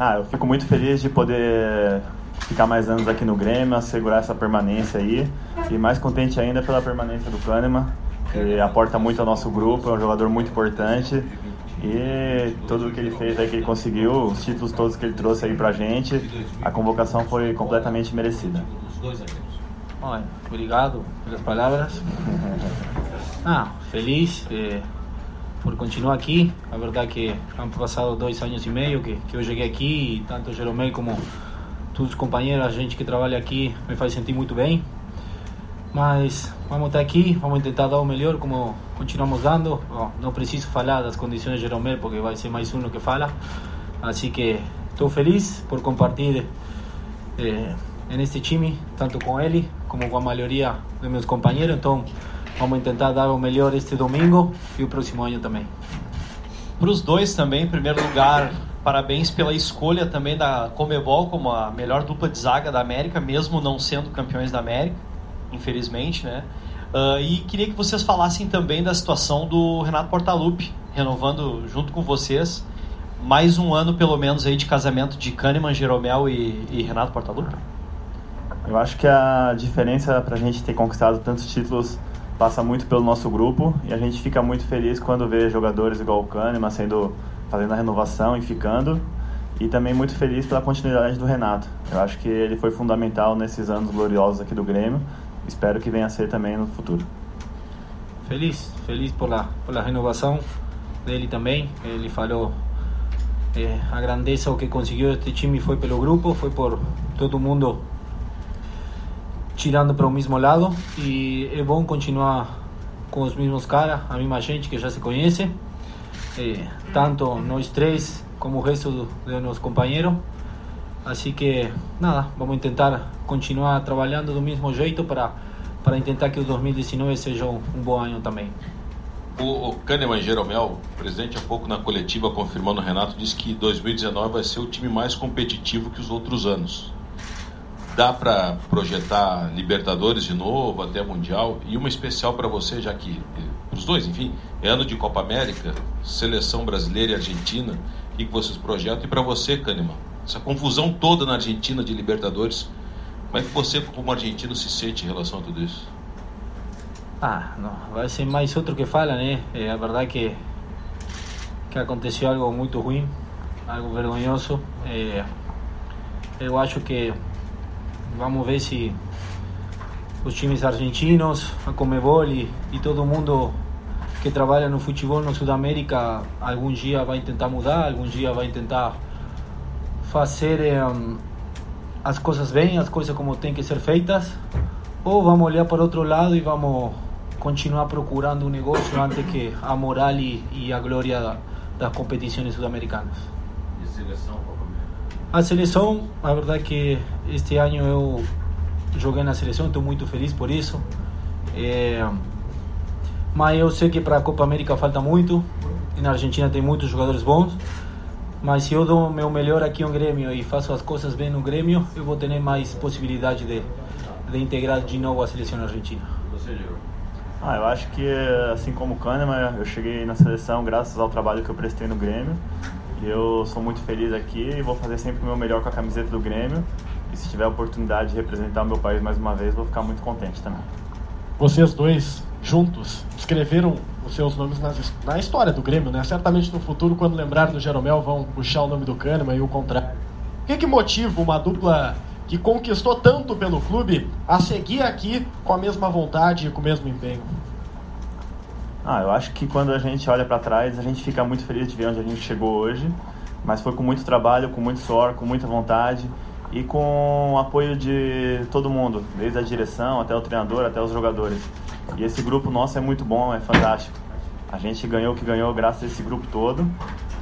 Ah, eu fico muito feliz de poder ficar mais anos aqui no Grêmio, assegurar essa permanência aí. E mais contente ainda pela permanência do Kahneman, que aporta muito ao nosso grupo, é um jogador muito importante. E tudo que ele fez aí, que ele conseguiu, os títulos todos que ele trouxe aí pra gente, a convocação foi completamente merecida. Bueno, obrigado pelas palavras. Ah, feliz eh, por continuar aqui. A verdade que han passado dois anos e meio que, que eu cheguei aqui e tanto Jeromel como todos os companheiros, a gente que trabalha aqui, me faz sentir muito bem. Mas vamos estar aqui, vamos tentar dar o melhor como continuamos dando. Bom, não preciso falar das condições de Jeromel porque vai ser mais um que fala. Assim que estou feliz por compartilhar eh, neste time, tanto com ele como com a maioria dos meus companheiros. Então vamos tentar dar o melhor este domingo e o próximo ano também. Para os dois também, em primeiro lugar, parabéns pela escolha também da Comebol como a melhor dupla de zaga da América, mesmo não sendo campeões da América, infelizmente, né? Uh, e queria que vocês falassem também da situação do Renato Portaluppi, renovando junto com vocês mais um ano pelo menos aí de casamento de Kahneman, Jeromel e, e Renato Portaluppi. Eu acho que a diferença para a gente ter conquistado tantos títulos passa muito pelo nosso grupo e a gente fica muito feliz quando vê jogadores igual o Kahneman sendo fazendo a renovação e ficando e também muito feliz pela continuidade do Renato. Eu acho que ele foi fundamental nesses anos gloriosos aqui do Grêmio. Espero que venha a ser também no futuro. Feliz, feliz por la, por la renovação dele também. Ele falou eh, a grandeza o que conseguiu este time foi pelo grupo, foi por todo mundo tirando para o mesmo lado e é bom continuar com os mesmos caras, a mesma gente que já se conhece, eh, tanto nós três como o resto de nossos companheiros. Assim que, nada, vamos tentar continuar trabalhando do mesmo jeito para, para tentar que o 2019 seja um, um bom ano também. O, o Kahneman Jeromel, presente há pouco na coletiva, confirmando o Renato, disse que 2019 vai ser o time mais competitivo que os outros anos. Dá para projetar Libertadores de novo, até Mundial? E uma especial para você, já que, para os dois, enfim, é ano de Copa América, seleção brasileira e argentina, o que vocês projetam? E para você, Kahneman, essa confusão toda na Argentina de Libertadores, como é que você, como argentino, se sente em relação a tudo isso? Ah, não, vai ser mais outro que fala, né? É a verdade que que aconteceu algo muito ruim, algo vergonhoso. É, eu acho que vamos ver se os times argentinos, a Comebol e, e todo mundo que trabalha no futebol no Sudamérica algum dia vai tentar mudar, algum dia vai tentar fazer um, as coisas bem, as coisas como tem que ser feitas, ou vamos olhar para outro lado e vamos continuar procurando um negócio antes que a moral e, e a glória da, das competições sudamericanas. E seleção, A seleção, a verdade é que este ano eu joguei na seleção, estou muito feliz por isso. É, mas eu sei que para a Copa América falta muito, e na Argentina tem muitos jogadores bons. Mas se eu dou o meu melhor aqui no Grêmio e faço as coisas bem no Grêmio, eu vou ter mais possibilidade de, de integrar de novo a seleção argentina. Ah, eu acho que, assim como o Kahneman, eu cheguei na seleção graças ao trabalho que eu prestei no Grêmio. Eu sou muito feliz aqui e vou fazer sempre o meu melhor com a camiseta do Grêmio. E se tiver a oportunidade de representar o meu país mais uma vez, vou ficar muito contente também. Vocês dois, juntos, escreveram os seus nomes nas, na história do Grêmio, né? Certamente no futuro, quando lembrarem do Jeromel, vão puxar o nome do Kahneman e o contrário. O que, que motiva uma dupla que conquistou tanto pelo clube a seguir aqui com a mesma vontade e com o mesmo empenho? Ah, eu acho que quando a gente olha para trás, a gente fica muito feliz de ver onde a gente chegou hoje, mas foi com muito trabalho, com muito suor, com muita vontade e com o apoio de todo mundo, desde a direção até o treinador, até os jogadores. E esse grupo nosso é muito bom, é fantástico. A gente ganhou o que ganhou graças a esse grupo todo.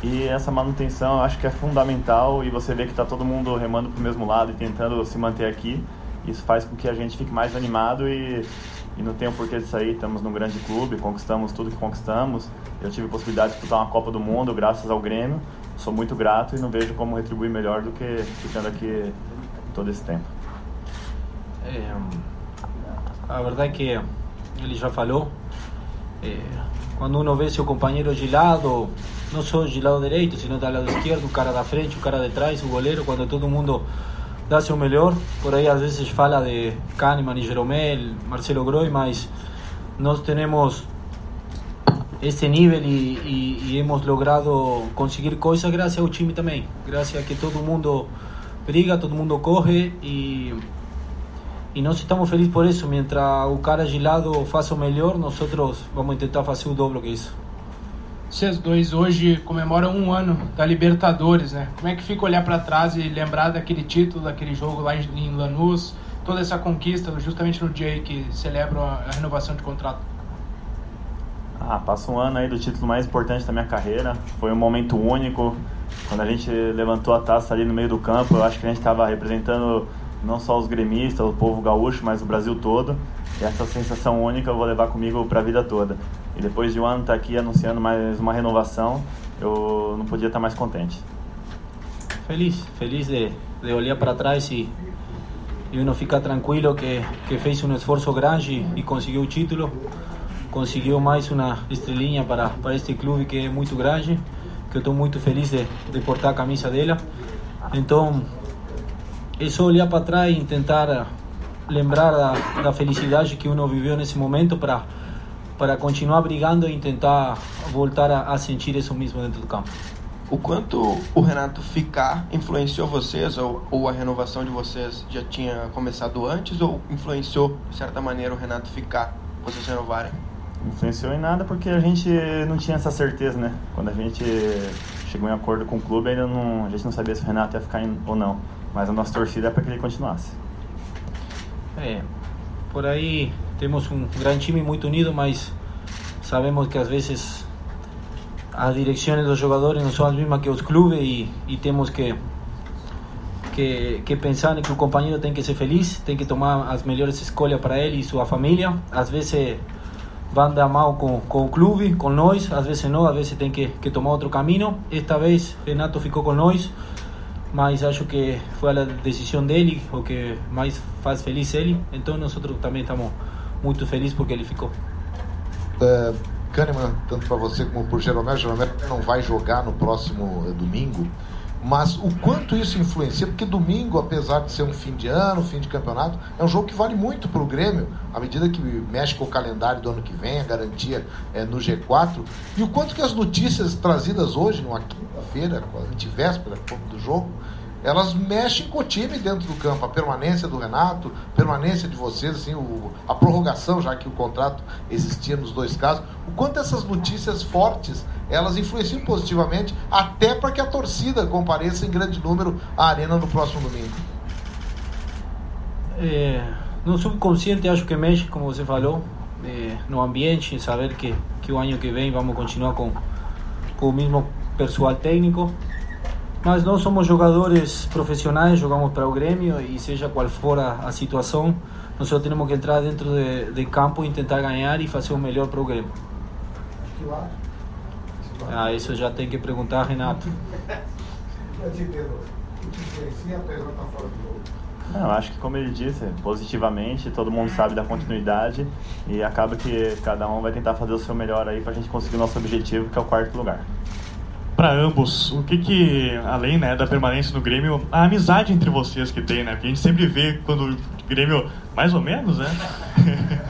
E essa manutenção eu acho que é fundamental e você vê que está todo mundo remando para o mesmo lado e tentando se manter aqui. Isso faz com que a gente fique mais animado e, e não tenha porquê de sair. Estamos num grande clube, conquistamos tudo que conquistamos. Eu tive a possibilidade de disputar uma Copa do Mundo graças ao Grêmio. Sou muito grato e não vejo como retribuir melhor do que ficando aqui todo esse tempo. É, a verdade é que ele já falou, é, quando uno vê seu companheiro de lado, não só de lado direito, sino do lado esquerdo, o cara da frente, o cara de trás, o goleiro, quando todo mundo dá seu melhor. Por aí às vezes fala de Kahneman e Jeromel, Marcelo Groi, mas nós temos este nível e, e, e, hemos logrado conseguir coisas graças ao time também, graças a que todo mundo briga, todo mundo corre e e nós estamos felizes por isso. Mientras o cara de lado faça o melhor, nós vamos tentar fazer o dobro que isso. Vocês dois hoje comemoram um ano da Libertadores, né? Como é que fica olhar para trás e lembrar daquele título, daquele jogo lá em Lanús, toda essa conquista, justamente no dia aí que celebram a renovação de contrato? Ah, passa um ano aí do título mais importante da minha carreira. Foi um momento único. Quando a gente levantou a taça ali no meio do campo, eu acho que a gente estava representando não só os gremistas, o povo gaúcho, mas o Brasil todo. E essa sensação única eu vou levar comigo para a vida toda. E depois de um ano estar tá aqui anunciando mais uma renovação, eu não podia estar mais contente. Feliz, feliz de, de olhar para trás e, e uno ficar tranquilo que, que fez um esforço grande e conseguiu o título. Conseguiu mais uma estrelinha para, para este clube que é muito grande, que eu estou muito feliz de, de portar a camisa dela. Então, é só olhar para trás e tentar lembrar da, da felicidade que uno viveu nesse momento para para continuar brigando e tentar voltar a, a, sentir isso mesmo dentro do campo. O quanto o Renato ficar influenciou vocês ou, ou a renovação de vocês já tinha começado antes ou influenciou de certa maneira o Renato ficar, vocês renovarem? Influenciou em nada porque a gente não tinha essa certeza, né? Quando a gente chegou em acordo com o clube, ainda não, a gente não sabia se o Renato ia ficar ou não. Mas a nossa torcida é para que ele continuasse. É, por aí temos um grande time muito unido, mas sabemos que às vezes as direções dos jogadores não são as mesmas que os clubes e, e temos que, que, que pensar que o companheiro tem que ser feliz, tem que tomar as melhores escolhas para ele e sua família. Às vezes van dar mal com, com o clube, com nós, às vezes não, às vezes tem que, que tomar outro caminho. Esta vez Renato ficou com nós mas acho que foi a decisão dele o que mais faz feliz ele. Então nós também estamos muito felizes porque ele ficou. Uh, Kahneman, tanto para você como para o Jeromel, Jeromel não vai jogar no próximo uh, domingo, mas o quanto isso influencia, porque domingo, apesar de ser um fim de ano, fim de campeonato, é um jogo que vale muito para o Grêmio, à medida que mexe com o calendário do ano que vem, a garantia é no G4, e o quanto que as notícias trazidas hoje, numa quinta-feira, antivéspera do jogo, elas mexem com o time dentro do campo. A permanência do Renato, permanência de vocês, assim, o, a prorrogação, já que o contrato existia nos dois casos. O quanto essas notícias fortes elas influenciam positivamente, até para que a torcida compareça em grande número à arena no próximo domingo. É, no subconsciente acho que mexe, como você falou, é, no ambiente, saber que, que o ano que vem vamos continuar com, com o mesmo pessoal técnico, mas nós somos jogadores profissionais, jogamos para o Grêmio e seja qual for a, a situação, nós só temos que entrar dentro de, de campo e tentar ganhar e fazer o melhor para o Grêmio. Ah, isso já tem que perguntar a Renato. Não, acho que como ele disse, positivamente, todo mundo sabe da continuidade e acaba que cada um vai tentar fazer o seu melhor aí para a gente conseguir o nosso objetivo, que é o quarto lugar. Para ambos, o que que, além né, da permanência no Grêmio, a amizade entre vocês que tem, né? Porque a gente sempre vê quando o Grêmio, mais ou menos, né?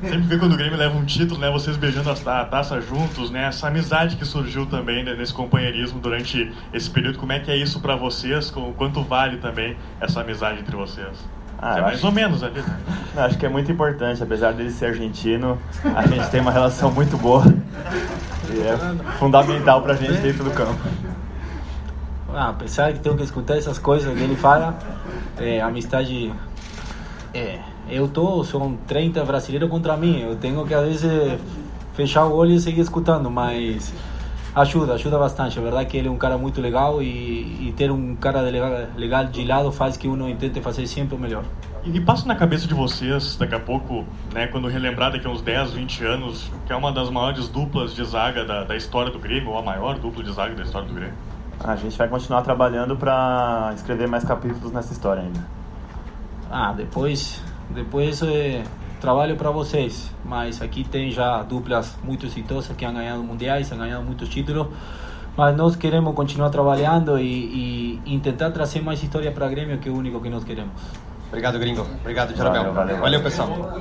Sempre vê quando o Grêmio leva um título, né? Vocês beijando a taça juntos, né? Essa amizade que surgiu também né, nesse companheirismo durante esse período. Como é que é isso para vocês? Quanto vale também essa amizade entre vocês? Ah, é mais ou menos ali, né? Não, acho que é muito importante, apesar dele ser argentino, a gente tem uma relação muito boa é fundamental pra gente dentro do campo. Ah, apesar de ter que escutar essas coisas que ele fala, é, amizade é, eu tô, são 30 brasileiros contra mim, eu tenho que às vezes fechar o olho e seguir escutando, mas ajuda, ajuda bastante. A verdade é que ele é um cara muito legal e, e ter um cara de legal, legal de lado faz que uno tente fazer sempre o melhor. E, passa na cabeça de vocês, daqui a pouco, né, quando relembrar daqui a uns 10, 20 anos, que é uma das maiores duplas de zaga da, da história do Grêmio, ou a maior dupla de zaga da história do Grêmio? A gente vai continuar trabalhando para escrever mais capítulos nessa história ainda. Ah, depois depois é trabalho para vocês, mas aqui tem já duplas muito exitosas que han ganhado mundiais, han ganhado muitos títulos, mas nós queremos continuar trabalhando e, e tentar trazer mais história para Grêmio, que é o único que nós queremos. Obrigado, gringo. Obrigado, Jeromel. Valeu, valeu, valeu pessoal.